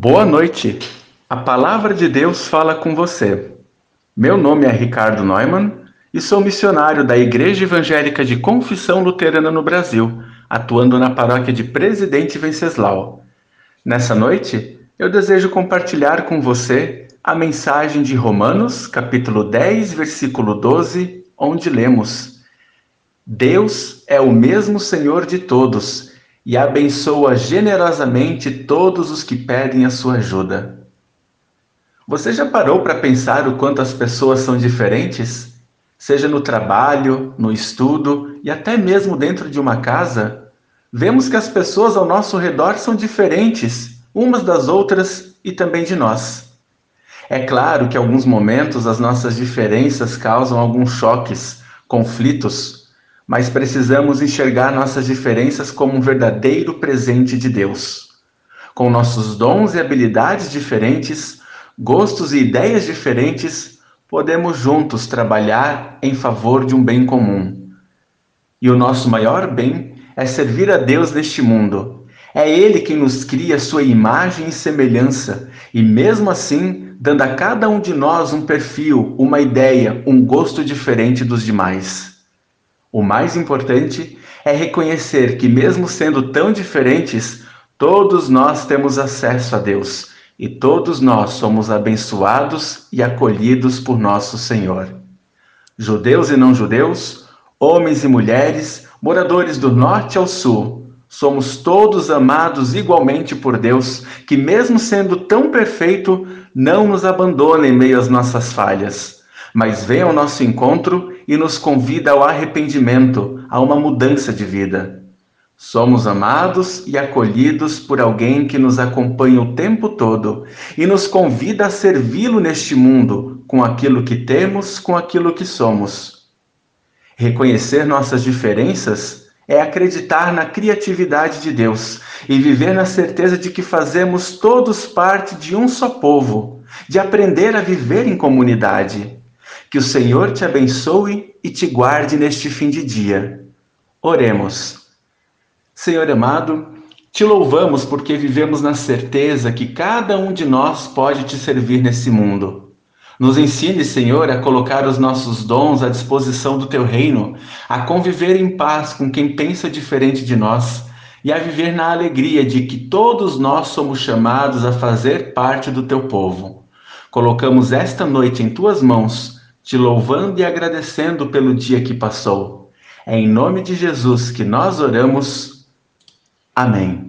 Boa noite. A palavra de Deus fala com você. Meu nome é Ricardo Neumann e sou missionário da Igreja Evangélica de Confissão Luterana no Brasil, atuando na paróquia de Presidente Venceslau. Nessa noite, eu desejo compartilhar com você a mensagem de Romanos, capítulo 10, versículo 12, onde lemos: Deus é o mesmo Senhor de todos e abençoa generosamente todos os que pedem a sua ajuda. Você já parou para pensar o quanto as pessoas são diferentes? Seja no trabalho, no estudo e até mesmo dentro de uma casa? Vemos que as pessoas ao nosso redor são diferentes, umas das outras e também de nós. É claro que em alguns momentos as nossas diferenças causam alguns choques, conflitos, mas precisamos enxergar nossas diferenças como um verdadeiro presente de Deus. Com nossos dons e habilidades diferentes, gostos e ideias diferentes, podemos juntos trabalhar em favor de um bem comum. E o nosso maior bem é servir a Deus neste mundo. É Ele quem nos cria sua imagem e semelhança, e mesmo assim, dando a cada um de nós um perfil, uma ideia, um gosto diferente dos demais. O mais importante é reconhecer que, mesmo sendo tão diferentes, todos nós temos acesso a Deus e todos nós somos abençoados e acolhidos por nosso Senhor. Judeus e não judeus, homens e mulheres, moradores do norte ao sul, somos todos amados igualmente por Deus, que, mesmo sendo tão perfeito, não nos abandona em meio às nossas falhas, mas vem ao nosso encontro e nos convida ao arrependimento, a uma mudança de vida. Somos amados e acolhidos por alguém que nos acompanha o tempo todo e nos convida a servi-lo neste mundo, com aquilo que temos, com aquilo que somos. Reconhecer nossas diferenças é acreditar na criatividade de Deus e viver na certeza de que fazemos todos parte de um só povo, de aprender a viver em comunidade. Que o Senhor te abençoe e te guarde neste fim de dia. Oremos. Senhor amado, te louvamos porque vivemos na certeza que cada um de nós pode te servir nesse mundo. Nos ensine, Senhor, a colocar os nossos dons à disposição do teu reino, a conviver em paz com quem pensa diferente de nós e a viver na alegria de que todos nós somos chamados a fazer parte do teu povo. Colocamos esta noite em tuas mãos te louvando e agradecendo pelo dia que passou. É em nome de Jesus que nós oramos. Amém.